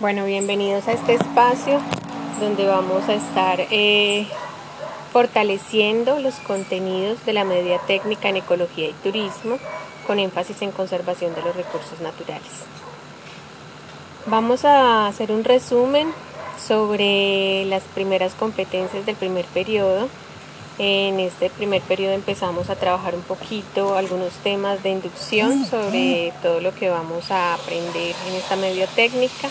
Bueno, bienvenidos a este espacio donde vamos a estar eh, fortaleciendo los contenidos de la media técnica en ecología y turismo con énfasis en conservación de los recursos naturales. Vamos a hacer un resumen sobre las primeras competencias del primer periodo. En este primer periodo empezamos a trabajar un poquito algunos temas de inducción sobre todo lo que vamos a aprender en esta media técnica.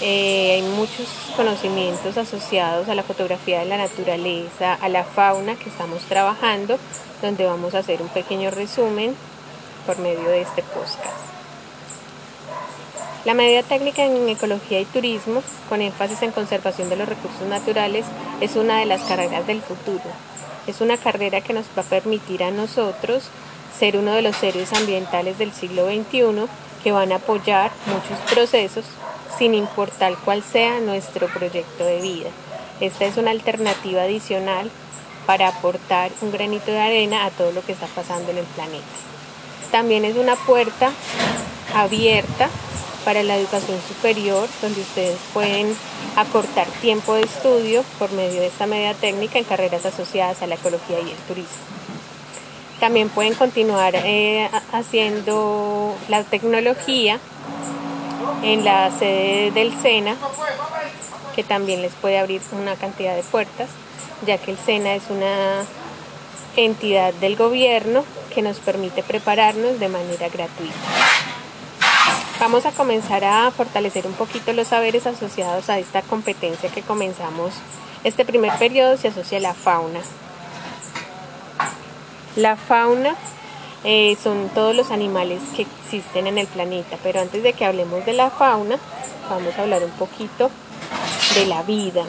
Eh, hay muchos conocimientos asociados a la fotografía de la naturaleza, a la fauna que estamos trabajando, donde vamos a hacer un pequeño resumen por medio de este podcast. La media técnica en ecología y turismo, con énfasis en conservación de los recursos naturales, es una de las carreras del futuro. Es una carrera que nos va a permitir a nosotros ser uno de los seres ambientales del siglo XXI que van a apoyar muchos procesos sin importar cuál sea nuestro proyecto de vida. Esta es una alternativa adicional para aportar un granito de arena a todo lo que está pasando en el planeta. También es una puerta abierta para la educación superior, donde ustedes pueden acortar tiempo de estudio por medio de esta media técnica en carreras asociadas a la ecología y el turismo. También pueden continuar eh, haciendo la tecnología en la sede del SENA, que también les puede abrir una cantidad de puertas, ya que el SENA es una entidad del gobierno que nos permite prepararnos de manera gratuita. Vamos a comenzar a fortalecer un poquito los saberes asociados a esta competencia que comenzamos. Este primer periodo se asocia a la fauna. La fauna eh, son todos los animales que existen en el planeta. Pero antes de que hablemos de la fauna, vamos a hablar un poquito de la vida.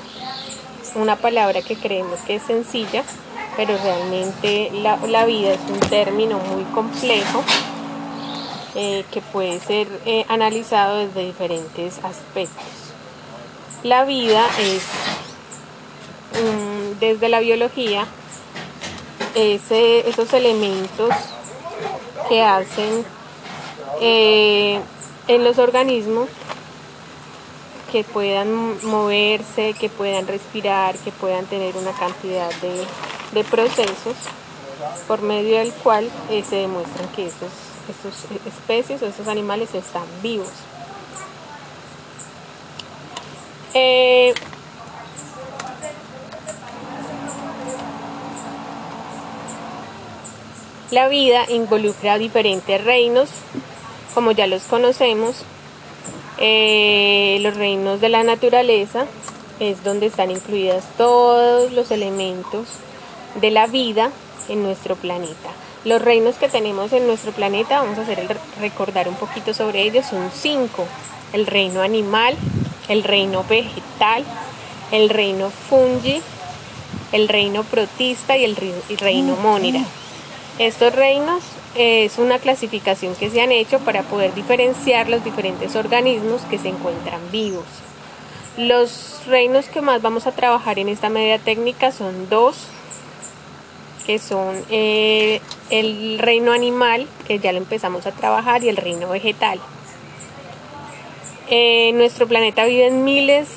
Una palabra que creemos que es sencilla, pero realmente la, vida es un término muy complejo eh, que puede ser eh, analizado desde diferentes aspectos. La vida es, desde la biología, esos elementos que hacen eh, en los organismos que puedan moverse, que puedan respirar, que puedan tener una cantidad de, procesos por medio del cual eh, se demuestran que esos, especies o esos animales están vivos. Eh, La vida involucra diferentes reinos, como ya los conocemos. Eh, los reinos de la naturaleza es donde están incluidas todos los elementos de la vida en nuestro planeta. Los reinos que tenemos en nuestro planeta, vamos a hacer el recordar un poquito sobre ellos, son cinco. El reino animal, el reino vegetal, el reino fungi, el reino protista y el reino mónira. Estos reinos es una clasificación que se han hecho para poder diferenciar los diferentes organismos que se encuentran vivos. Los reinos que más vamos a trabajar en esta media técnica son dos, que son eh, el reino animal, que ya lo empezamos a trabajar, y el reino vegetal. En nuestro planeta viven miles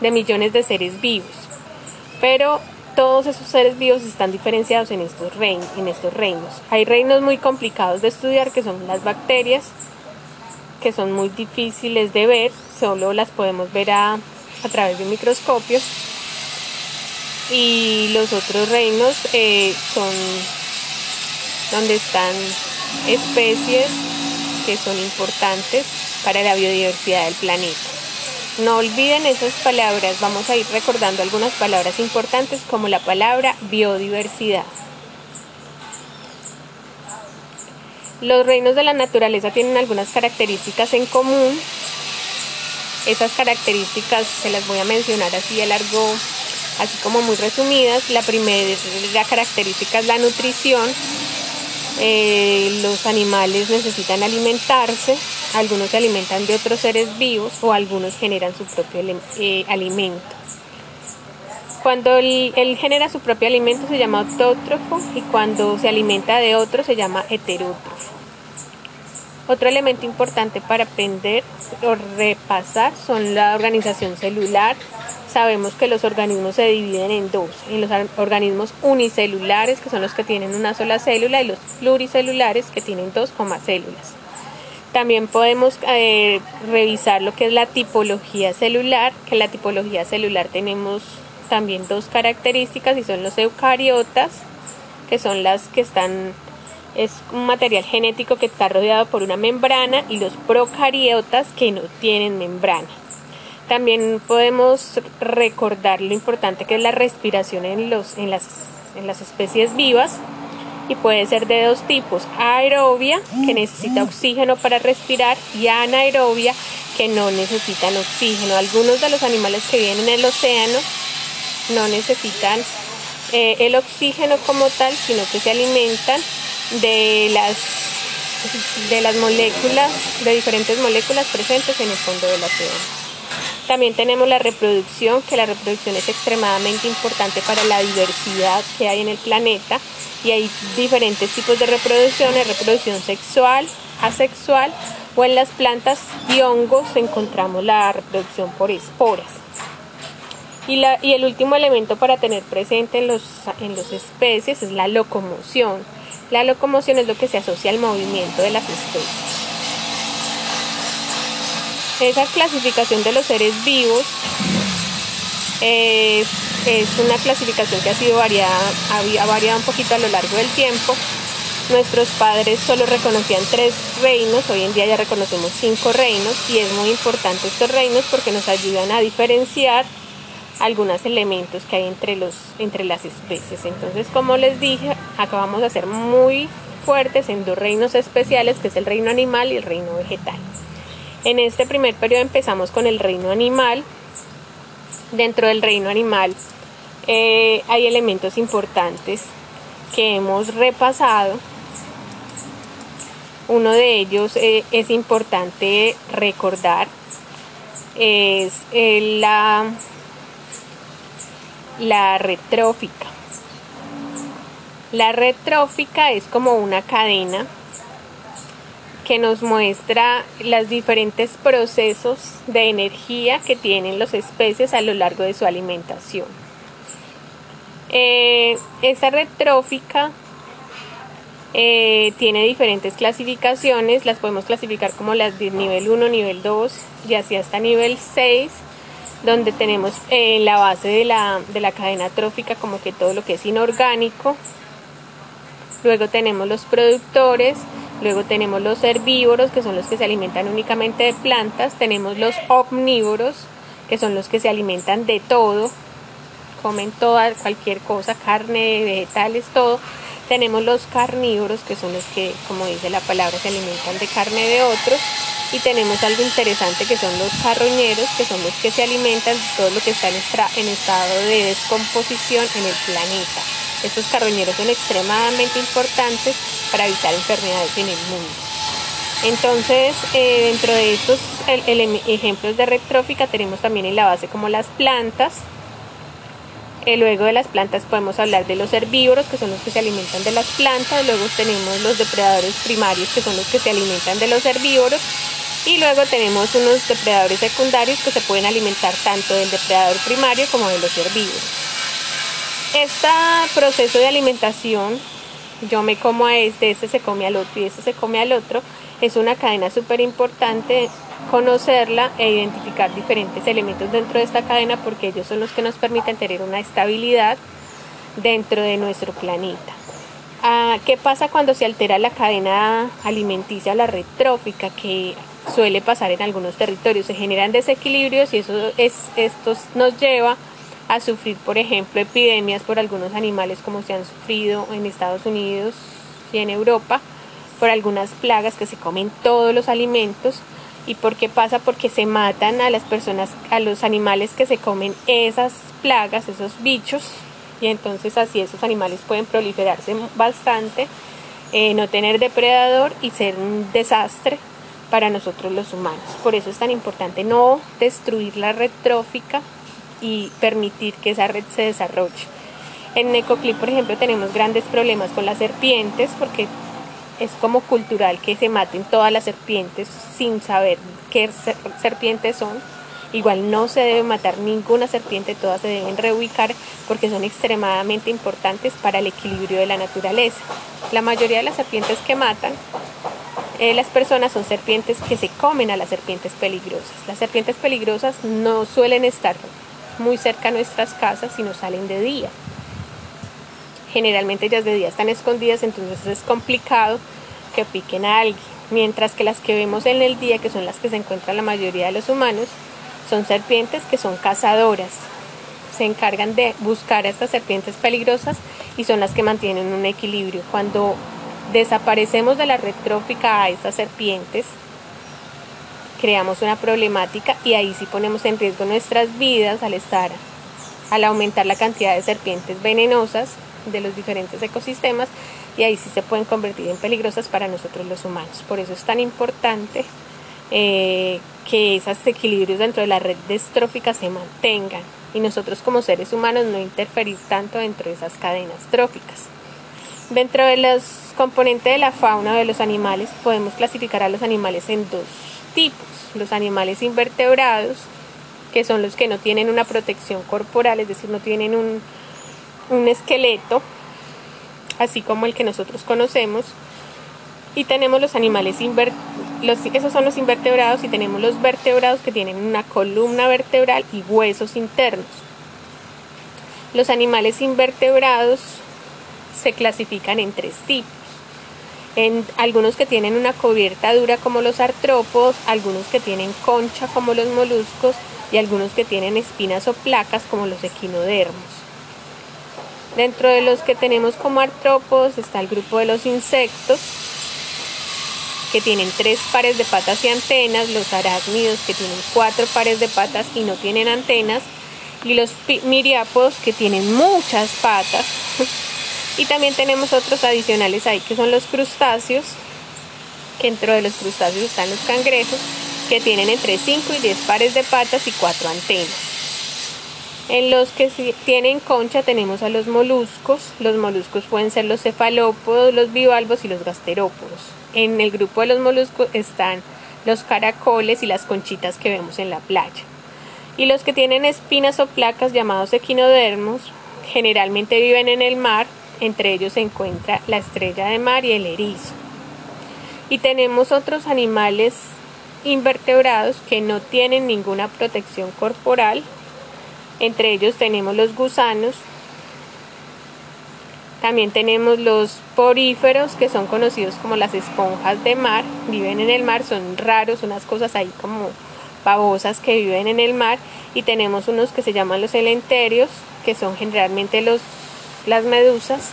de millones de seres vivos, pero todos esos seres vivos están diferenciados en estos, reinos. Hay reinos muy complicados de estudiar que son las bacterias, que son muy difíciles de ver, solo las podemos ver a, través de un microscopio. Y los otros reinos eh, son donde están especies que son importantes para la biodiversidad del planeta. No olviden esas palabras, vamos a ir recordando algunas palabras importantes como la palabra biodiversidad. Los reinos de la naturaleza tienen algunas características en común. Esas características se las voy a mencionar así a largo, así como muy resumidas. La primera característica es la nutrición. Eh, los animales necesitan alimentarse, algunos se alimentan de otros seres vivos o algunos generan su propio eh, alimento. Cuando él, genera su propio alimento se llama autótrofo y cuando se alimenta de otro se llama heterótrofo. Otro elemento importante para aprender o repasar son la organización celular. Sabemos que los organismos se dividen en dos, en los organismos unicelulares, que son los que tienen una sola célula, y los pluricelulares, que tienen dos células. También podemos eh, revisar lo que es la tipología celular, que la tipología celular tenemos también dos características y son los eucariotas, que son las que están es un material genético que está rodeado por una membrana y los procariotas que no tienen membrana. También podemos recordar lo importante que es la respiración en, los, en, las, en las especies vivas y puede ser de dos tipos, aerobia que necesita oxígeno para respirar y anaerobia que no necesitan oxígeno. Algunos de los animales que viven en el océano no necesitan eh, el oxígeno como tal, sino que se alimentan de las, de las moléculas, de diferentes moléculas presentes en el fondo del océano. También tenemos la reproducción, que la reproducción es extremadamente importante para la diversidad que hay en el planeta y hay diferentes tipos de reproducción, reproducción sexual, asexual o en las plantas y hongos encontramos la reproducción por esporas. Y, la, y el último elemento para tener presente en los, en los especies es la locomoción la locomoción es lo que se asocia al movimiento de las especies. Esa clasificación de los seres vivos eh, es una clasificación que ha sido variada, ha variado un poquito a lo largo del tiempo. Nuestros padres solo reconocían tres reinos, hoy en día ya reconocemos cinco reinos y es muy importante estos reinos porque nos ayudan a diferenciar algunos elementos que hay entre, los, entre las especies. Entonces, como les dije, acabamos de ser muy fuertes en dos reinos especiales, que es el reino animal y el reino vegetal. En este primer periodo empezamos con el reino animal. Dentro del reino animal eh, hay elementos importantes que hemos repasado. Uno de ellos eh, es importante recordar, es eh, la la retrófica. La retrófica es como una cadena que nos muestra los diferentes procesos de energía que tienen los especies a lo largo de su alimentación. Eh, esta retrófica eh, tiene diferentes clasificaciones, las podemos clasificar como las de nivel 1, nivel 2 y así hasta nivel 6 donde tenemos en la base de la, de la cadena trófica como que todo lo que es inorgánico. Luego tenemos los productores, luego tenemos los herbívoros, que son los que se alimentan únicamente de plantas, tenemos los omnívoros, que son los que se alimentan de todo, comen toda, cualquier cosa, carne, vegetales, todo. Tenemos los carnívoros, que son los que, como dice la palabra, se alimentan de carne de otros y tenemos algo interesante que son los carroñeros, que son los que se alimentan de todo lo que está en, en estado de descomposición en el planeta. Estos carroñeros son extremadamente importantes para evitar enfermedades en el mundo. Entonces, eh, dentro de estos ejemplos de retrófica tenemos también en la base como las plantas. Eh, luego de las plantas podemos hablar de los herbívoros, que son los que se alimentan de las plantas. Luego tenemos los depredadores primarios, que son los que se alimentan de los herbívoros. Y luego tenemos unos depredadores secundarios que se pueden alimentar tanto del depredador primario como de los herbívoros. Este proceso de alimentación, yo me como a este, este se come al otro y este se come al otro, es una cadena súper importante conocerla e identificar diferentes elementos dentro de esta cadena porque ellos son los que nos permiten tener una estabilidad dentro de nuestro planeta. Ah, ¿Qué pasa cuando se altera la cadena alimenticia, la retrófica, que suele pasar en algunos territorios? Se generan desequilibrios y eso es, esto nos lleva a sufrir, por ejemplo, epidemias por algunos animales como se han sufrido en Estados Unidos y en Europa, por algunas plagas que se comen todos los alimentos. ¿Y por qué pasa? Porque se matan a las personas, a los animales que se comen esas plagas, esos bichos, y entonces así esos animales pueden proliferarse bastante, eh, no tener depredador y ser un desastre para nosotros los humanos. Por eso es tan importante no destruir la red trófica y permitir que esa red se desarrolle. En Necoclip, por ejemplo, tenemos grandes problemas con las serpientes porque es como cultural que se maten todas las serpientes sin saber qué serpientes son. Igual no se debe matar ninguna serpiente, todas se deben reubicar porque son extremadamente importantes para el equilibrio de la naturaleza. La mayoría de las serpientes que matan eh, las personas son serpientes que se comen a las serpientes peligrosas. Las serpientes peligrosas no suelen estar muy cerca a nuestras casas, sino salen de día. Generalmente ellas de día están escondidas, entonces es complicado que piquen a alguien. Mientras que las que vemos en el día, que son las que se encuentran la mayoría de los humanos, son serpientes que son cazadoras. Se encargan de buscar a estas serpientes peligrosas y son las que mantienen un equilibrio. Cuando desaparecemos de la red trófica a estas serpientes, creamos una problemática y ahí sí ponemos en riesgo nuestras vidas al estar, al aumentar la cantidad de serpientes venenosas de los diferentes ecosistemas y ahí sí se pueden convertir en peligrosas para nosotros los humanos. Por eso es tan importante eh, que esos equilibrios dentro de la red destrófica se mantengan y nosotros como seres humanos no interferir tanto dentro de esas cadenas tróficas. Dentro de los componentes de la fauna de los animales podemos clasificar a los animales en dos tipos. Los animales invertebrados, que son los que no tienen una protección corporal, es decir, no tienen un, un esqueleto, así como el que nosotros conocemos. Y tenemos los animales invertebrados, esos son los invertebrados y tenemos los vertebrados que tienen una columna vertebral y huesos internos. Los animales invertebrados se clasifican en tres tipos. Algunos que tienen una cubierta dura como los artrópodos, algunos que tienen concha como los moluscos y algunos que tienen espinas o placas como los equinodermos. Dentro de los que tenemos como artrópodos está el grupo de los insectos, que tienen tres pares de patas y antenas, los arácnidos que tienen cuatro pares de patas y no tienen antenas, y los miriápodos que tienen muchas patas Y también tenemos otros adicionales ahí que son los crustáceos, que dentro de los crustáceos están los cangrejos, que tienen entre 5 y 10 pares de patas y 4 antenas. En los que tienen concha tenemos a los moluscos. Los moluscos pueden ser los cefalópodos, los bivalvos y los gasterópodos. En el grupo de los moluscos están los caracoles y las conchitas que vemos en la playa. Y los que tienen espinas o placas llamados equinodermos generalmente viven en el mar entre ellos se encuentra la estrella de mar y el erizo. Y tenemos otros animales invertebrados que no tienen ninguna protección corporal. Entre ellos tenemos los gusanos. También tenemos los poríferos, que son conocidos como las esponjas de mar. Viven en el mar, son raros, unas cosas ahí como babosas que viven en el mar. Y tenemos unos que se llaman los elenterios, que son generalmente los las medusas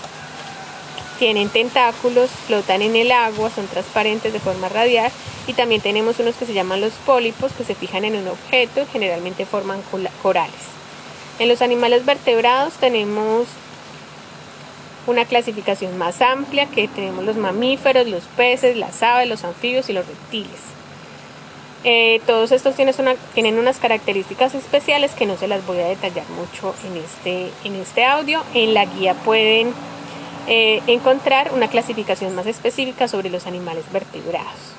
tienen tentáculos, flotan en el agua, son transparentes de forma radial y también tenemos unos que se llaman los pólipos que se fijan en un objeto y generalmente forman corales. En los animales vertebrados tenemos una clasificación más amplia que tenemos los mamíferos, los peces, las aves, los anfibios y los reptiles. Eh, todos estos tienen, unas características especiales que no se las voy a detallar mucho en este, en este audio. En la guía pueden eh, encontrar una clasificación más específica sobre los animales vertebrados.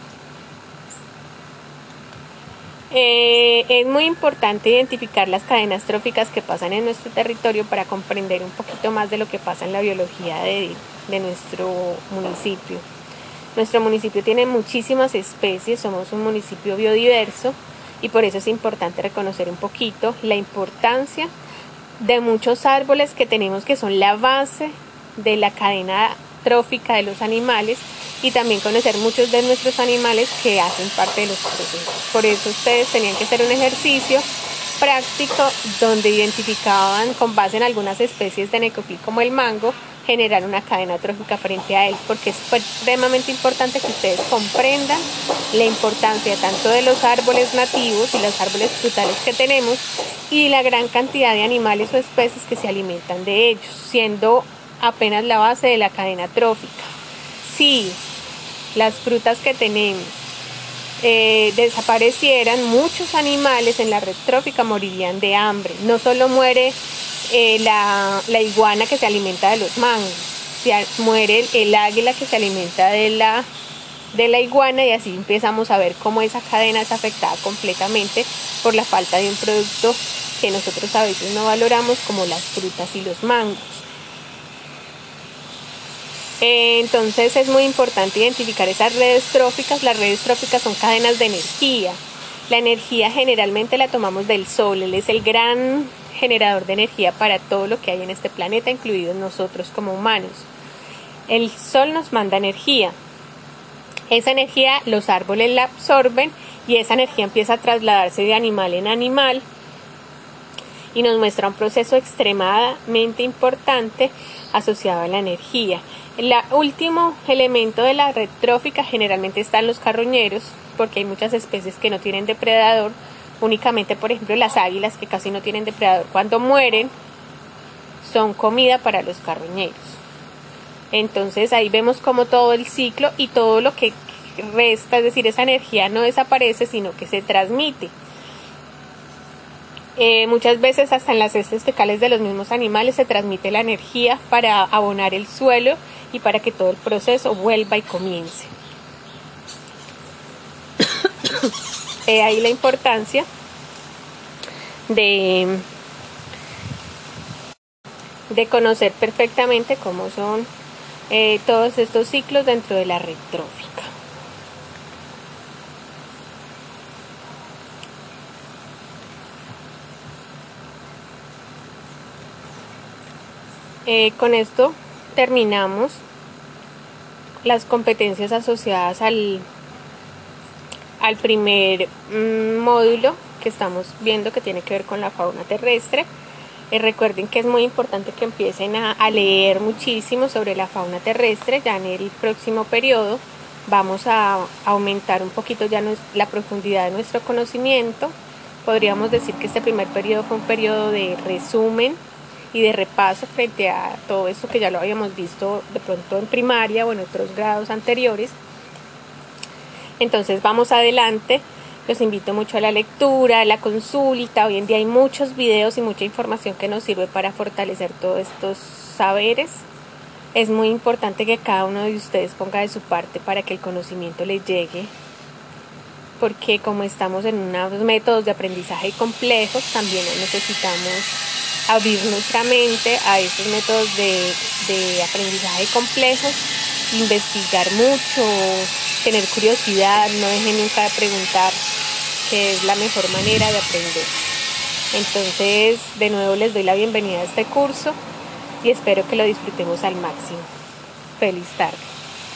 Eh, es muy importante identificar las cadenas tróficas que pasan en nuestro territorio para comprender un poquito más de lo que pasa en la biología de nuestro municipio. Nuestro municipio tiene muchísimas especies, somos un municipio biodiverso y por eso es importante reconocer un poquito la importancia de muchos árboles que tenemos que son la base de la cadena trófica de los animales y también conocer muchos de nuestros animales que hacen parte de los procesos. Por eso ustedes tenían que hacer un ejercicio práctico donde identificaban con base en algunas especies de necopil como el mango generar una cadena trófica frente a él, porque es extremadamente importante que ustedes comprendan la importancia tanto de los árboles nativos y los árboles frutales que tenemos y la gran cantidad de animales o especies que se alimentan de ellos, siendo apenas la base de la cadena trófica. Si las frutas que tenemos eh, desaparecieran, muchos animales en la red trófica morirían de hambre. No solo muere eh, la, iguana que se alimenta de los mangos, se muere el águila que se alimenta de la, de la iguana y así empezamos a ver cómo esa cadena es afectada completamente por la falta de un producto que nosotros a veces no valoramos como las frutas y los mangos. Entonces es muy importante identificar esas redes tróficas. Las redes tróficas son cadenas de energía. La energía generalmente la tomamos del sol. Él es el gran generador de energía para todo lo que hay en este planeta, incluidos nosotros como humanos. El sol nos manda energía. Esa energía los árboles la absorben y esa energía empieza a trasladarse de animal en animal y nos muestra un proceso extremadamente importante asociado a la energía. El último elemento de la red trófica generalmente están los carroñeros, porque hay muchas especies que no tienen depredador, únicamente por ejemplo las águilas que casi no tienen depredador cuando mueren son comida para los carroñeros. Entonces ahí vemos como todo el ciclo y todo lo que resta, es decir, esa energía no desaparece, sino que se transmite. Eh, muchas veces hasta en las heces fecales de los mismos animales se transmite la energía para abonar el suelo y para que todo el proceso vuelva y comience. Ahí la importancia de, de conocer perfectamente cómo son eh, todos estos ciclos dentro de la red trófica. Eh, con esto terminamos las competencias asociadas al al primer mm, módulo que estamos viendo que tiene que ver con la fauna terrestre. Eh, recuerden que es muy importante que empiecen a, leer muchísimo sobre la fauna terrestre. Ya en el próximo periodo vamos a aumentar un poquito ya la profundidad de nuestro conocimiento. Podríamos decir que este primer periodo fue un periodo de resumen y de repaso frente a todo esto que ya lo habíamos visto de pronto en primaria o en otros grados anteriores. Entonces vamos adelante. Los invito mucho a la lectura, a la consulta. Hoy en día hay muchos videos y mucha información que nos sirve para fortalecer todos estos saberes. Es muy importante que cada uno de ustedes ponga de su parte para que el conocimiento les llegue. Porque como estamos en unos métodos de aprendizaje complejos, también necesitamos abrir nuestra mente a esos métodos de, de aprendizaje complejos, investigar mucho, tener curiosidad, no dejen nunca de preguntar, que es la mejor manera de aprender. Entonces, de nuevo les doy la bienvenida a este curso y espero que lo disfrutemos al máximo. Feliz tarde.